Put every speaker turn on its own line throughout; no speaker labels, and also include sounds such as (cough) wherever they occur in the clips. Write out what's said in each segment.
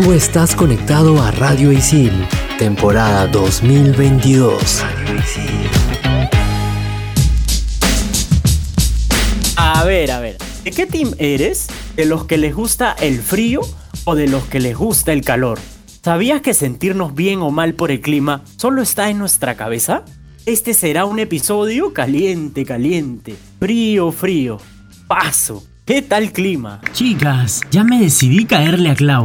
Tú estás conectado a Radio Isil, temporada 2022.
A ver, a ver, ¿de qué team eres? ¿De los que les gusta el frío o de los que les gusta el calor? ¿Sabías que sentirnos bien o mal por el clima solo está en nuestra cabeza? Este será un episodio caliente, caliente, frío, frío. Paso. ¿Qué tal clima?
Chicas, ya me decidí caerle a Clau.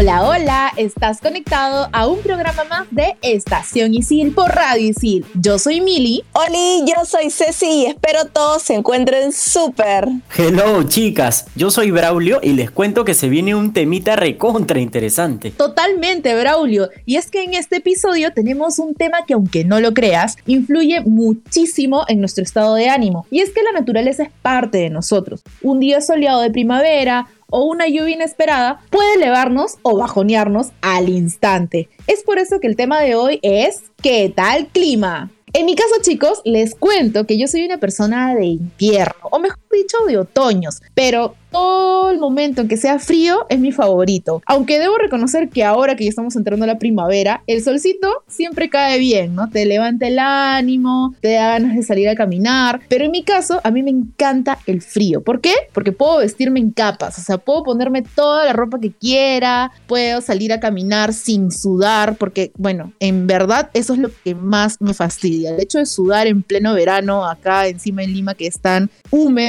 Hola, hola, estás conectado a un programa más de Estación Isil por Radio Isil. Yo soy Mili.
Oli, yo soy Ceci y espero todos se encuentren súper.
Hello chicas, yo soy Braulio y les cuento que se viene un temita recontra interesante.
Totalmente, Braulio. Y es que en este episodio tenemos un tema que, aunque no lo creas, influye muchísimo en nuestro estado de ánimo. Y es que la naturaleza es parte de nosotros. Un día soleado de primavera, o una lluvia inesperada puede elevarnos o bajonearnos al instante. Es por eso que el tema de hoy es ¿qué tal clima? En mi caso, chicos, les cuento que yo soy una persona de invierno, o mejor dicho, de otoños, pero todo el momento en que sea frío es mi favorito. Aunque debo reconocer que ahora que ya estamos entrando a la primavera, el solcito siempre cae bien, ¿no? Te levanta el ánimo, te da ganas de salir a caminar. Pero en mi caso, a mí me encanta el frío. ¿Por qué? Porque puedo vestirme en capas, o sea, puedo ponerme toda la ropa que quiera, puedo salir a caminar sin sudar, porque, bueno, en verdad eso es lo que más me fastidia. El hecho de sudar en pleno verano acá encima en Lima que es tan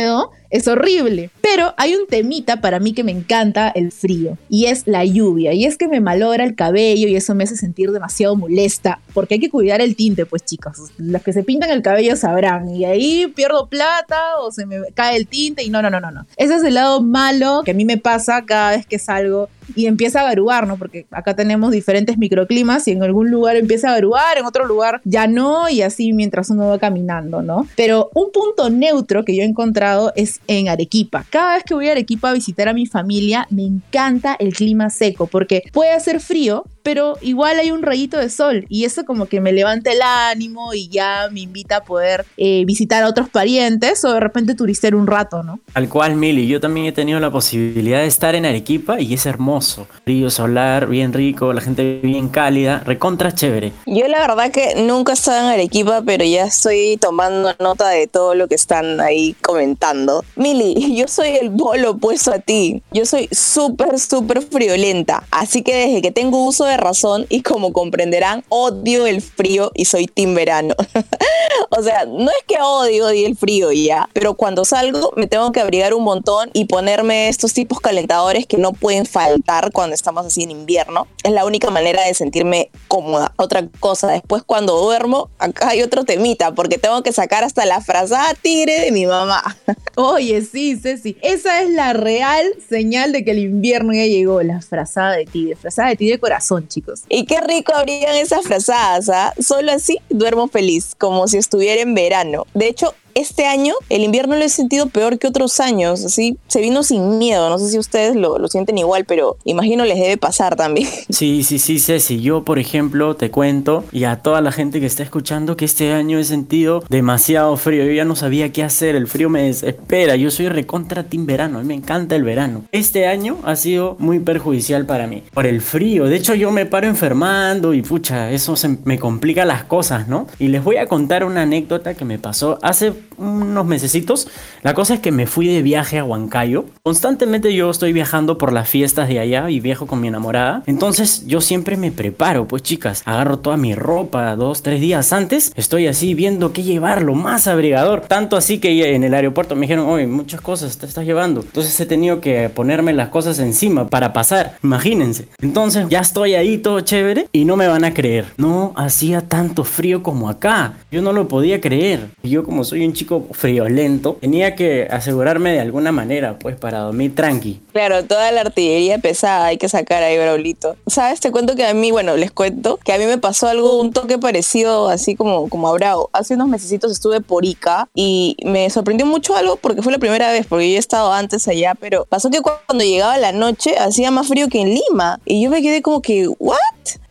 húmedo es horrible. Pero hay un temita para mí que me encanta el frío y es la lluvia. Y es que me malogra el cabello y eso me hace sentir demasiado molesta porque hay que cuidar el tinte, pues chicos. Los que se pintan el cabello sabrán y ahí pierdo plata o se me cae el tinte y no, no, no, no, no. Ese es el lado malo que a mí me pasa cada vez que salgo y empieza a garuar, ¿no? Porque acá tenemos diferentes microclimas y en algún lugar empieza a garuar, en otro lugar ya no y así mientras uno va caminando, ¿no? Pero un punto neutro que yo he encontrado es en Arequipa. Cada vez que voy a Arequipa a visitar a mi familia, me encanta el clima seco porque puede hacer frío, pero igual hay un rayito de sol y eso como que me levanta el ánimo y ya me invita a poder eh, visitar a otros parientes o de repente turistear un rato, ¿no?
Al cual, Mili, yo también he tenido la posibilidad de estar en Arequipa y es hermoso. Frío solar, bien rico, la gente bien cálida, recontra chévere.
Yo la verdad que nunca he estado en Arequipa, pero ya estoy tomando nota de todo lo que están ahí comentando. Mili, yo soy el bolo opuesto a ti. Yo soy súper, súper friolenta. Así que desde que tengo uso de razón y como comprenderán, odio el frío y soy team verano. (laughs) o sea, no es que odio, odio el frío ya, pero cuando salgo me tengo que abrigar un montón y ponerme estos tipos calentadores que no pueden faltar cuando estamos así en invierno. Es la única manera de sentirme cómoda. Otra cosa, después cuando duermo, acá hay otro temita, porque tengo que sacar hasta la frazada tigre de mi mamá. (laughs)
Oye, sí, Ceci, esa es la real señal de que el invierno ya llegó, la frazada de tigre, frazada de tigre corazón, chicos.
Y qué rico habrían esas frazadas, ¿ah? Solo así duermo feliz, como si estuviera en verano. De hecho, este año el invierno lo he sentido peor que otros años, así se vino sin miedo, no sé si ustedes lo, lo, sienten igual, pero imagino les debe pasar también. (laughs)
Sí, sí, sí, Ceci, yo por ejemplo te cuento y a toda la gente que está escuchando que este año he sentido demasiado frío, yo ya no sabía qué hacer, el frío me desespera, yo soy recontra team verano, a mí me encanta el verano. Este año ha sido muy perjudicial para mí, por el frío, de hecho yo me paro enfermando y pucha, eso me complica las cosas, ¿no? Y les voy a contar una anécdota que me pasó hace unos mesecitos. La cosa es que me fui de viaje a Huancayo. Constantemente yo estoy viajando por las fiestas de allá y viajo con mi enamorada. Entonces yo siempre me preparo, pues chicas, agarro toda mi ropa dos, tres días antes. Estoy así viendo qué llevar, lo más abrigador. Tanto así que en el aeropuerto me dijeron, oye, muchas cosas te estás llevando. Entonces he tenido que ponerme las cosas encima para pasar. Imagínense. Entonces ya estoy ahí todo chévere y no me van a creer. No hacía tanto frío como acá. Yo no lo podía creer. Yo como soy un un chico friolento, tenía que asegurarme de alguna manera, pues, para dormir tranqui.
Claro, toda la artillería pesada hay que sacar ahí, Braulito. ¿Sabes? Te cuento que a mí, bueno, les cuento que a mí me pasó algo, un toque parecido, así como, como a Bravo. Hace unos meses estuve por Ica y me sorprendió mucho algo porque fue la primera vez, porque yo he estado antes allá, pero pasó que cuando llegaba la noche hacía más frío que en Lima. Y yo me quedé como que, ¿what?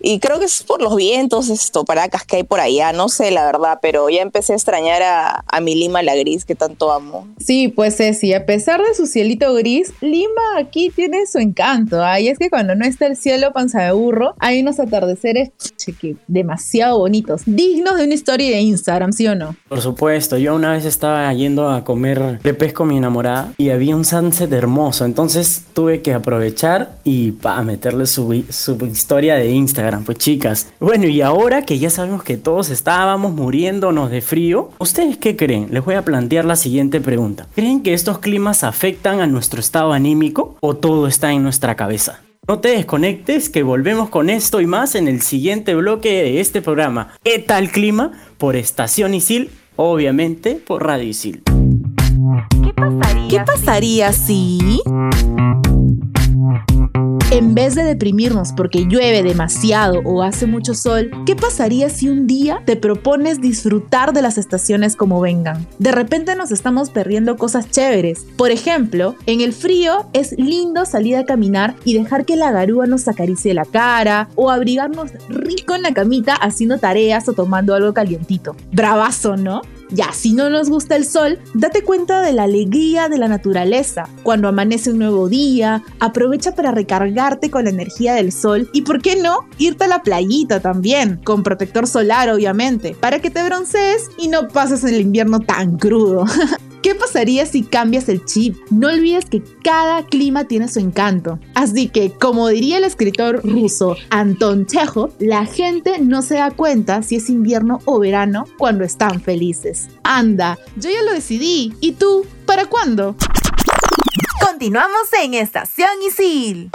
Y creo que es por los vientos, esto, paracas que hay por allá, no sé la verdad, pero ya empecé a extrañar a, a mi Lima la gris que tanto amo.
Sí, pues sí, a pesar de su cielito gris, Lima aquí tiene su encanto. Ahí es que cuando no está el cielo panza de burro, hay unos atardeceres demasiado bonitos, dignos de una historia de Instagram, ¿sí o no?
Por supuesto, yo una vez estaba yendo a comer crepes con mi enamorada y había un sunset hermoso, entonces tuve que aprovechar y pa, meterle su, su historia de Instagram pues chicas. Bueno, y ahora que ya sabemos que todos estábamos muriéndonos de frío, ¿ustedes qué creen? Les voy a plantear la siguiente pregunta. ¿Creen que estos climas afectan a nuestro estado anímico o todo está en nuestra cabeza? No te desconectes, que volvemos con esto y más en el siguiente bloque de este programa. ¿Qué tal clima? Por Estación Isil, obviamente por Radio Isil.
¿Qué pasaría, ¿Qué pasaría si... En vez de deprimirnos porque llueve demasiado o hace mucho sol, ¿qué pasaría si un día te propones disfrutar de las estaciones como vengan? De repente nos estamos perdiendo cosas chéveres. Por ejemplo, en el frío es lindo salir a caminar y dejar que la garúa nos acaricie la cara o abrigarnos rico en la camita haciendo tareas o tomando algo calientito. Bravazo, ¿no? Ya, si no nos gusta el sol, date cuenta de la alegría de la naturaleza. Cuando amanece un nuevo día, aprovecha para recargarte con la energía del sol y, ¿por qué no?, irte a la playita también, con protector solar obviamente, para que te broncees y no pases el invierno tan crudo. (laughs) ¿Qué pasaría si cambias el chip? No olvides que cada clima tiene su encanto. Así que, como diría el escritor ruso Anton Chekhov, la gente no se da cuenta si es invierno o verano cuando están felices. Anda, yo ya lo decidí. ¿Y tú? ¿Para cuándo? Continuamos en Estación Isil.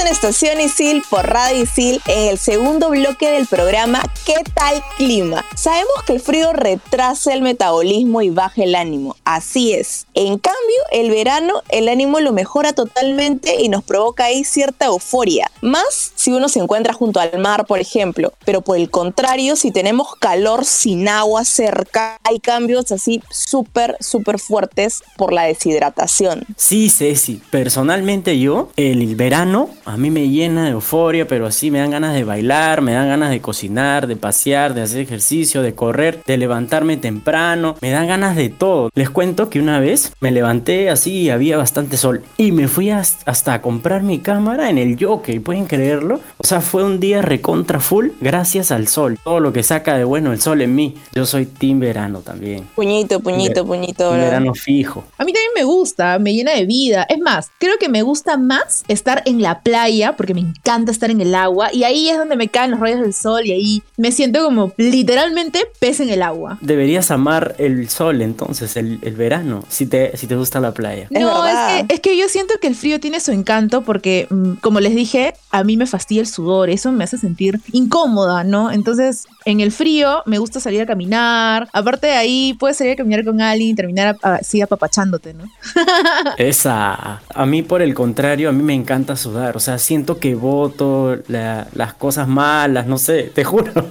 En Estación Isil por Radio Isil en el segundo bloque del programa ¿Qué tal clima? Sabemos que el frío retrasa el metabolismo y baja el ánimo. Así es. En cambio, el verano el ánimo lo mejora totalmente y nos provoca ahí cierta euforia. Más si uno se encuentra junto al mar, por ejemplo. Pero por el contrario, si tenemos calor sin agua cerca, hay cambios así súper, súper fuertes por la deshidratación.
Sí, Ceci. Personalmente yo, el verano a mí me llena de euforia, pero así me dan ganas de bailar, me dan ganas de cocinar, de pasear, de hacer ejercicio, de correr, de levantarme temprano, me dan ganas de todo. Les cuento que una vez me levanté así y había bastante sol y me fui hasta a comprar mi cámara en el jockey, ¿pueden creerlo? O sea, fue un día recontra full gracias al sol. Todo lo que saca de bueno el sol en mí. Yo soy team verano también.
Puñito, puñito, puñito.
Verano fijo.
A mí también me gusta, me llena de vida. Es más, creo que me gusta más estar en la playa, porque me encanta estar en el agua, y ahí es donde me caen los rayos del sol y ahí me siento como literalmente pez en el agua.
Deberías amar el sol entonces, el, verano, si te, si te gusta la playa.
No, es, que, es que yo siento que el frío tiene su encanto porque, mm, como les dije, a mí me fastidia el sudor, eso me hace sentir incómoda, ¿no? Entonces, en el frío me gusta salir a caminar, aparte de ahí puedes salir a caminar con alguien y terminar así apapachándote, ¿no? (laughs)
Esa, a mí por el contrario, a mí me encanta sudar. O sea, siento que voto las cosas malas, no sé, te juro. (laughs)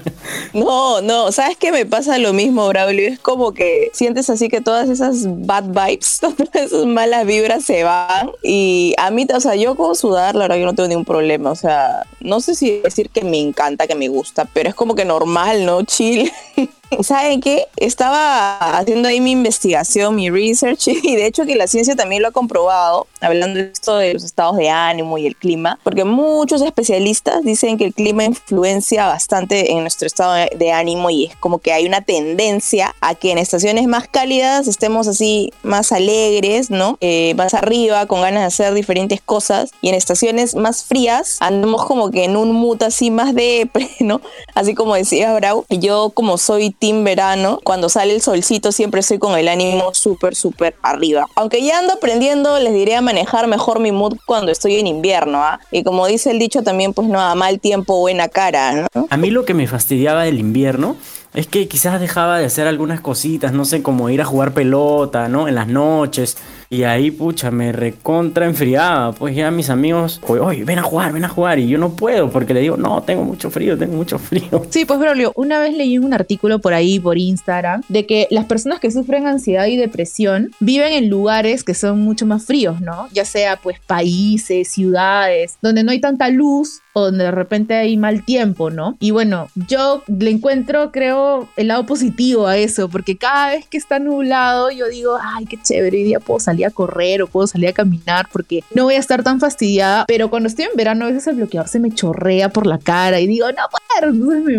No, no, ¿sabes qué me pasa lo mismo, Braulio? Es como que sientes así que todas esas bad vibes, (laughs) todas esas malas vibras se van. Y a mí, o sea, yo con sudar, la verdad, yo no tengo ningún problema. O sea, no sé si decir que me encanta, que me gusta, pero es como que normal, ¿no? Chill. (laughs) ¿Saben qué? Estaba haciendo ahí mi investigación, mi research, (laughs) y de hecho que la ciencia también lo ha comprobado, hablando de esto de los estados de ánimo y el clima, porque muchos especialistas dicen que el clima influencia bastante en nuestro estado de ánimo y es como que hay una tendencia a que en estaciones más cálidas estemos así más alegres, ¿no? Eh, más arriba, con ganas de hacer diferentes cosas, y en estaciones más frías andamos como que en un mood así más de, (laughs) ¿no? Así como decía Brau, yo como soy team verano. Cuando sale el solcito siempre estoy con el ánimo súper, súper arriba. Aunque ya ando aprendiendo, les diré a manejar mejor mi mood cuando estoy en invierno. ¿ah? Y como dice el dicho también, pues no, a mal tiempo, buena cara. ¿no?
A mí lo que me fastidiaba del invierno es que quizás dejaba de hacer algunas cositas, no sé, como ir a jugar pelota, ¿no? En las noches. Y ahí, pucha, me recontra enfriaba. Pues ya mis amigos, oye, ven a jugar, ven a jugar. Y yo no puedo porque le digo, no, tengo mucho frío, tengo mucho (laughs) frío.
Sí, pues Braulio, una vez leí un artículo por ahí, por Instagram, de que las personas que sufren ansiedad y depresión viven en lugares que son mucho más fríos, ¿no? Ya sea pues países, ciudades, donde no hay tanta luz o donde de repente hay mal tiempo, ¿no? Y bueno, yo le encuentro, creo, el lado positivo a eso, porque cada vez que está nublado, yo digo, ay, qué chévere, hoy día puedo a correr o puedo salir a caminar porque no voy a estar tan fastidiada. Pero cuando estoy en verano, a veces el bloqueador se me chorrea por la cara y digo, no puedo,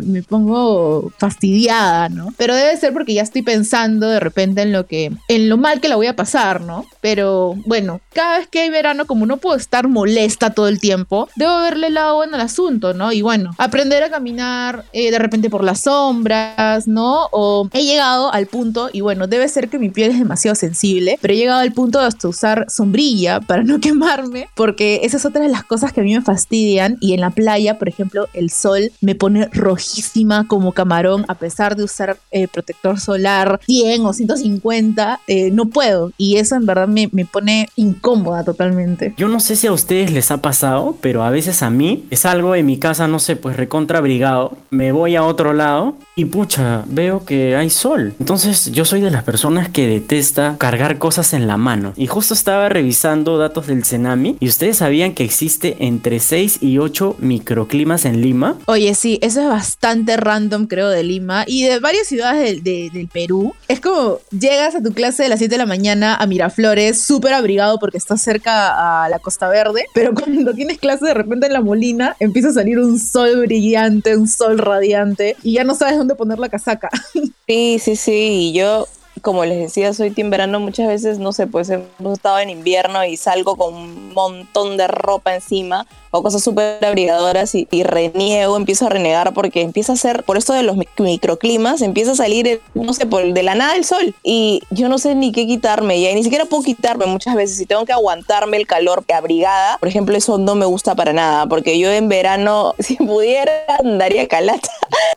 me pongo fastidiada, ¿no? Pero debe ser porque ya estoy pensando de repente en lo que, en lo mal que la voy a pasar, ¿no? Pero bueno, cada vez que hay verano, como no puedo estar molesta todo el tiempo, debo verle el lado bueno al asunto, ¿no? Y bueno, aprender a caminar eh, de repente por las sombras, ¿no? O he llegado al punto, y bueno, debe ser que mi piel es demasiado sensible, pero he llegado al punto de hasta usar sombrilla para no (laughs) quemarme, porque esa es otra de las cosas que a mí me fastidian. Y en la playa, por ejemplo, el sol me pone rojísima como camarón, a pesar de usar eh, protector solar 100 o 150, eh, no puedo. Y eso en verdad me, me pone incómoda totalmente.
Yo no sé si a ustedes les ha pasado, pero a veces a mí es algo en mi casa, no sé, pues recontra abrigado, me voy a otro lado y pucha, veo que hay sol. Entonces yo soy de las personas que detesta cargar cosas en la mano. Y justo estaba revisando datos del tsunami y ustedes sabían que existe entre 6 y 8 microclimas en Lima.
Oye, sí, eso es bastante random, creo, de Lima y de varias ciudades del, de, del Perú. Es como llegas a tu clase de las 7 de la mañana a Miraflores, súper abrigado porque estás cerca a la Costa Verde, pero (laughs) cuando tienes clase de repente en la Molina, empieza a salir un sol brillante, un sol radiante y ya no sabes dónde poner la casaca. (laughs)
Sí, sí, sí. Y yo, como les decía, soy team. Muchas veces, no sé, pues hemos estado en invierno y salgo con un montón de ropa encima o cosas súper abrigadoras y, reniego, empiezo a renegar porque empieza a ser, por esto de los microclimas, empieza a salir, no sé, por de la nada el sol y yo no sé ni qué quitarme ya, y ni siquiera puedo quitarme muchas veces y tengo que aguantarme el calor abrigada, por ejemplo, eso no me gusta para nada porque yo en verano, (laughs) si pudiera, andaría calata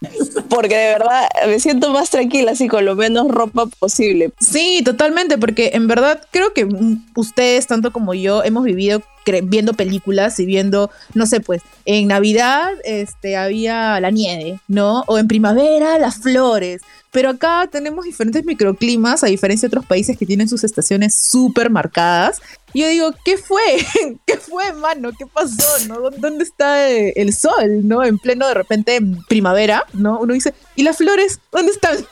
(laughs) porque de verdad me siento más tranquila así con lo menos ropa posible.
Sí, totalmente, porque en verdad creo que ustedes, tanto como yo, hemos vivido viendo películas y viendo, no sé, pues, en Navidad este, había la nieve, ¿no? O en primavera las flores. Pero acá tenemos diferentes microclimas, a diferencia de otros países que tienen sus estaciones súper marcadas. Y yo digo, ¿qué fue? (laughs) ¿Qué fue, mano? ¿Qué pasó? ¿No? ¿Dónde está el sol? ¿No? En pleno de repente primavera, ¿no? Uno dice, ¿y las flores? ¿Dónde están? (laughs)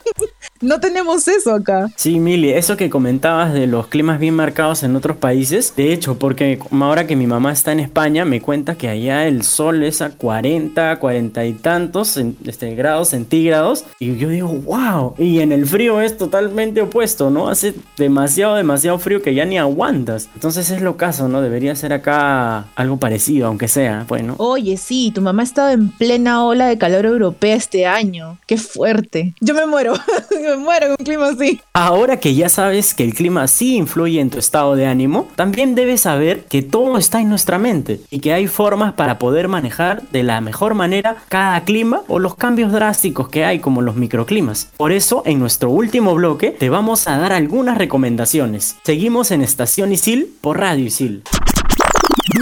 no tenemos eso acá.
Sí, Mili, eso que comentabas de los climas bien marcados en otros países, de hecho, porque ahora que mi mamá está en España, me cuenta que allá el sol es a 40, 40 y tantos este, grados centígrados. Y yo digo, wow. Y en el frío es totalmente opuesto, ¿no? Hace demasiado, demasiado frío que ya ni aguantas. Entonces es lo caso, ¿no? Debería ser acá algo parecido, aunque sea, bueno.
Oye, sí, tu mamá ha estado en plena ola de calor europea este año. Qué fuerte. Yo me muero. (laughs) me muero en un clima así.
Ahora que ya sabes que el clima sí influye en tu estado de ánimo, también debes saber que todo está en nuestra mente y que hay formas para poder manejar de la mejor manera cada clima o los cambios drásticos que hay como los microclimas. Por eso, en nuestro último bloque te vamos a dar algunas recomendaciones. Seguimos en Estación Isil por Radio Isil.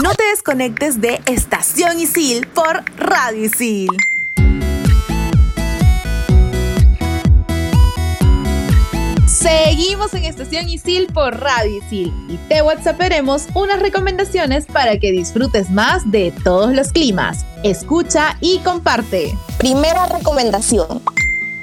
No te desconectes de Estación Isil por Radio Isil.
Seguimos en Estación Isil por Radio Isil y te WhatsApperemos unas recomendaciones para que disfrutes más de todos los climas. Escucha y comparte.
Primera recomendación.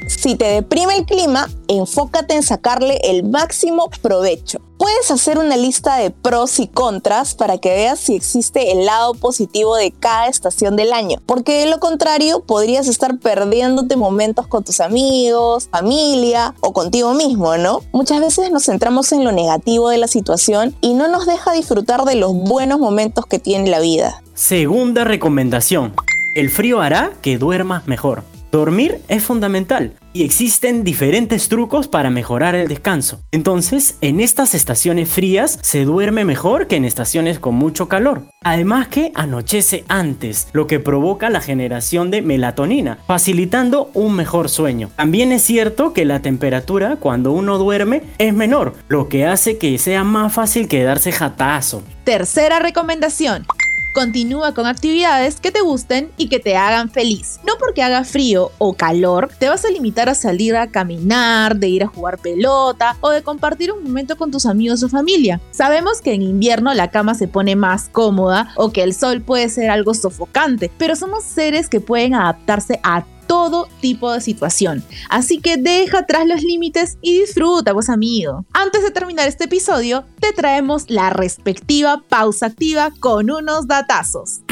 Si te deprime el clima, enfócate en sacarle el máximo provecho. Puedes hacer una lista de pros y contras para que veas si existe el lado positivo de cada estación del año, porque de lo contrario podrías estar perdiéndote momentos con tus amigos, familia o contigo mismo, ¿no? Muchas veces nos centramos en lo negativo de la situación y no nos deja disfrutar de los buenos momentos que tiene la vida.
Segunda recomendación. El frío hará que duermas mejor. Dormir es fundamental y existen diferentes trucos para mejorar el descanso. Entonces, en estas estaciones frías se duerme mejor que en estaciones con mucho calor. Además que anochece antes, lo que provoca la generación de melatonina, facilitando un mejor sueño. También es cierto que la temperatura cuando uno duerme es menor, lo que hace que sea más fácil quedarse jatazo.
Tercera recomendación. Continúa con actividades que te gusten y que te hagan feliz. No porque haga frío o calor, te vas a limitar a salir a caminar, de ir a jugar pelota o de compartir un momento con tus amigos o familia. Sabemos que en invierno la cama se pone más cómoda o que el sol puede ser algo sofocante, pero somos seres que pueden adaptarse a todo tipo de situación. Así que deja atrás los límites y disfruta, pues amigo. Antes de terminar este episodio, te traemos la respectiva pausa activa con unos datazos.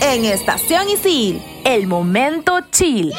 En Estación Isil, el momento chill.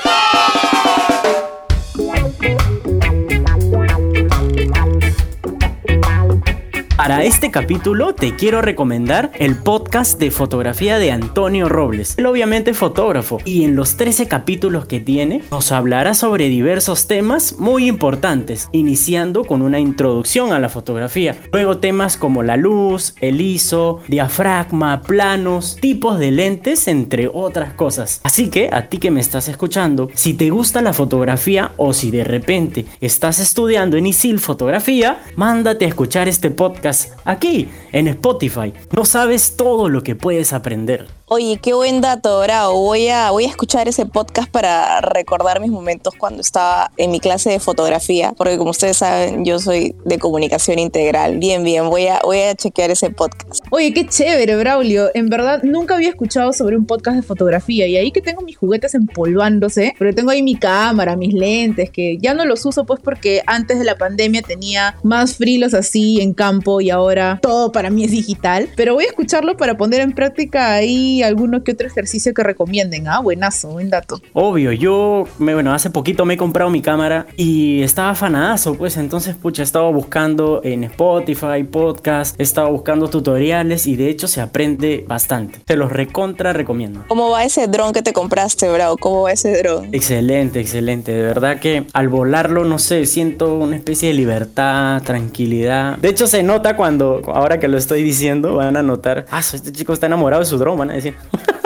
Para este capítulo te quiero recomendar el podcast de fotografía de Antonio Robles. Él obviamente es fotógrafo y en los 13 capítulos que tiene nos hablará sobre diversos temas muy importantes, iniciando con una introducción a la fotografía. Luego temas como la luz, el ISO, diafragma, planos, tipos de lentes, entre otras cosas. Así que a ti que me estás escuchando, si te gusta la fotografía o si de repente estás estudiando en ISIL fotografía, mándate a escuchar este podcast aquí en Spotify. No sabes todo lo que puedes aprender.
Oye, qué buen dato, Bravo. Voy a, voy a escuchar ese podcast para recordar mis momentos cuando estaba en mi clase de fotografía, porque como ustedes saben, yo soy de comunicación integral. Bien, bien, voy a, voy a chequear ese podcast.
Oye, qué chévere, Braulio. En verdad, nunca había escuchado sobre un podcast de fotografía y ahí que tengo mis juguetes empolvándose, pero tengo ahí mi cámara, mis lentes, que ya no los uso pues porque antes de la pandemia tenía más frilos así en campo y ahora todo para mí es digital. Pero voy a escucharlo para poner en práctica ahí alguno que otro ejercicio que recomienden. Ah, buenazo, buen dato.
Obvio, yo, me, bueno, hace poquito me he comprado mi cámara y estaba afanadazo, pues entonces, pucha, he estado buscando en Spotify, podcast, he estado buscando tutoriales y de hecho se aprende bastante. Te los recontra recomiendo.
¿Cómo va ese dron que te compraste, Bravo? ¿Cómo va ese dron?
Excelente, excelente. De verdad que al volarlo, no sé, siento una especie de libertad, tranquilidad. De hecho, se nota cuando, ahora que lo estoy diciendo, van a notar, ah, este chico está enamorado de su dron, van a decir.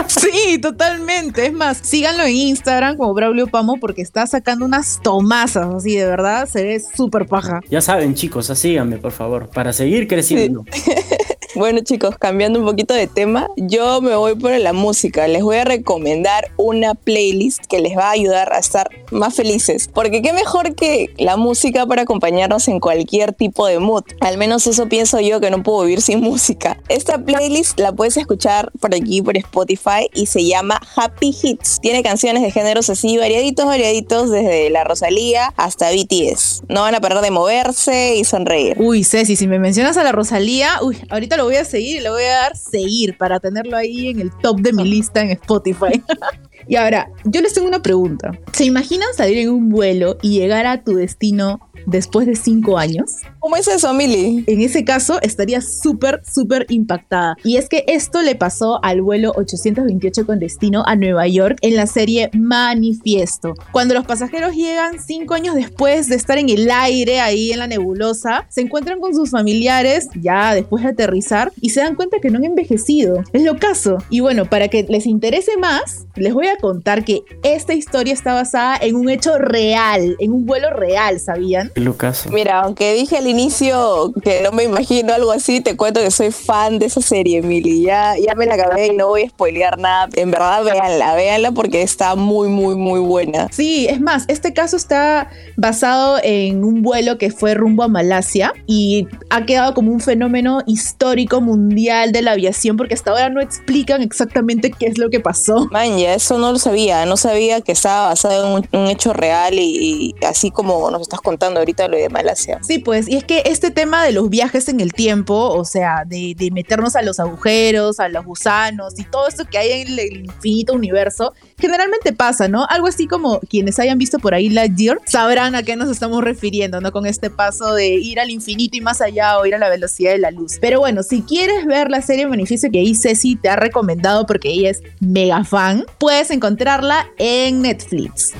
Sí, totalmente. Es más, síganlo en Instagram como Braulio Pamo porque está sacando unas tomazas así, de verdad, se ve súper paja.
Ya saben, chicos, síganme, por favor, para seguir creciendo. (laughs)
Bueno chicos, cambiando un poquito de tema, yo me voy por la música. Les voy a recomendar una playlist que les va a ayudar a estar más felices. Porque qué mejor que la música para acompañarnos en cualquier tipo de mood. Al menos eso pienso yo que no puedo vivir sin música. Esta playlist la puedes escuchar por aquí, por Spotify, y se llama Happy Hits. Tiene canciones de géneros así variaditos, variaditos, desde la Rosalía hasta BTS. No van a parar de moverse y sonreír.
Uy, Ceci, si me mencionas a la Rosalía, uy, ahorita lo voy a seguir y le voy a dar seguir para tenerlo ahí en el top de mi lista en Spotify. (laughs) y ahora, yo les tengo una pregunta. ¿Se imaginan salir en un vuelo y llegar a tu destino después de cinco años?
¿Cómo es eso, Mili?
En ese caso, estaría súper, súper impactada. Y es que esto le pasó al vuelo 828 con destino a Nueva York en la serie Manifiesto. Cuando los pasajeros llegan cinco años después de estar en el aire, ahí en la nebulosa, se encuentran con sus familiares ya después de aterrizar y se dan cuenta que no han envejecido. Es lo caso. Y bueno, para que les interese más, les voy a contar que esta historia está basada en un hecho real, en un vuelo real, ¿sabían?
Lucas.
Mira, aunque dije al inicio que no me imagino algo así, te cuento que soy fan de esa serie, Emily. Ya, ya me la acabé y no voy a spoilear nada. En verdad, véanla, véanla porque está muy, muy, muy buena.
Sí, es más, este caso está basado en un vuelo que fue rumbo a Malasia y ha quedado como un fenómeno histórico mundial de la aviación porque hasta ahora no explican exactamente qué es lo que pasó.
Man, ya eso no lo sabía. No sabía que estaba basado en un, hecho real y, así como nos estás contando ahorita lo de Malasia.
Sí, pues, y es que este tema de los viajes en el tiempo, o sea, de, meternos a los agujeros, a los gusanos y todo esto que hay en el, el infinito universo, generalmente pasa, ¿no? Algo así como quienes hayan visto por ahí Lightyear sabrán a qué nos estamos refiriendo, ¿no? Con este paso de ir al infinito y más allá o ir a la velocidad de la luz. Pero bueno, si quieres ver la serie Beneficio que ahí Ceci te ha recomendado porque ella es mega fan, puedes encontrarla en Netflix.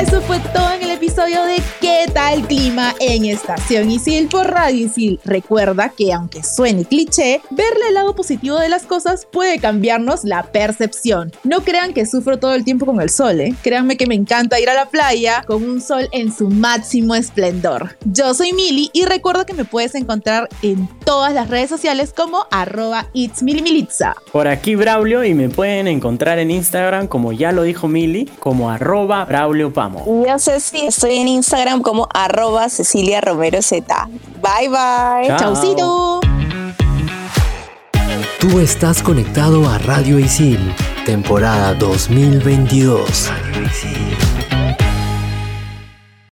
Eso fue todo en el episodio de ¿Qué tal clima en Estación Isil por Radio Isil? Recuerda que aunque suene cliché, verle el lado positivo de las cosas puede cambiarnos la percepción. No crean que sufro todo el tiempo con el sol, ¿eh? Créanme que me encanta ir a la playa con un sol en su máximo esplendor. Yo soy Mili y recuerda que me puedes encontrar en todas las redes sociales como arroba itsmilimilitza.
Por aquí Braulio y me pueden encontrar en Instagram, como ya lo dijo Mili, como arroba Braulio Pamo.
Yo sé si estoy en Instagram como arroba Cecilia Romero Z. Bye bye.
Chao.
¡Chaucito!
Tú estás conectado a Radio Isil, temporada 2022. Radio Isil.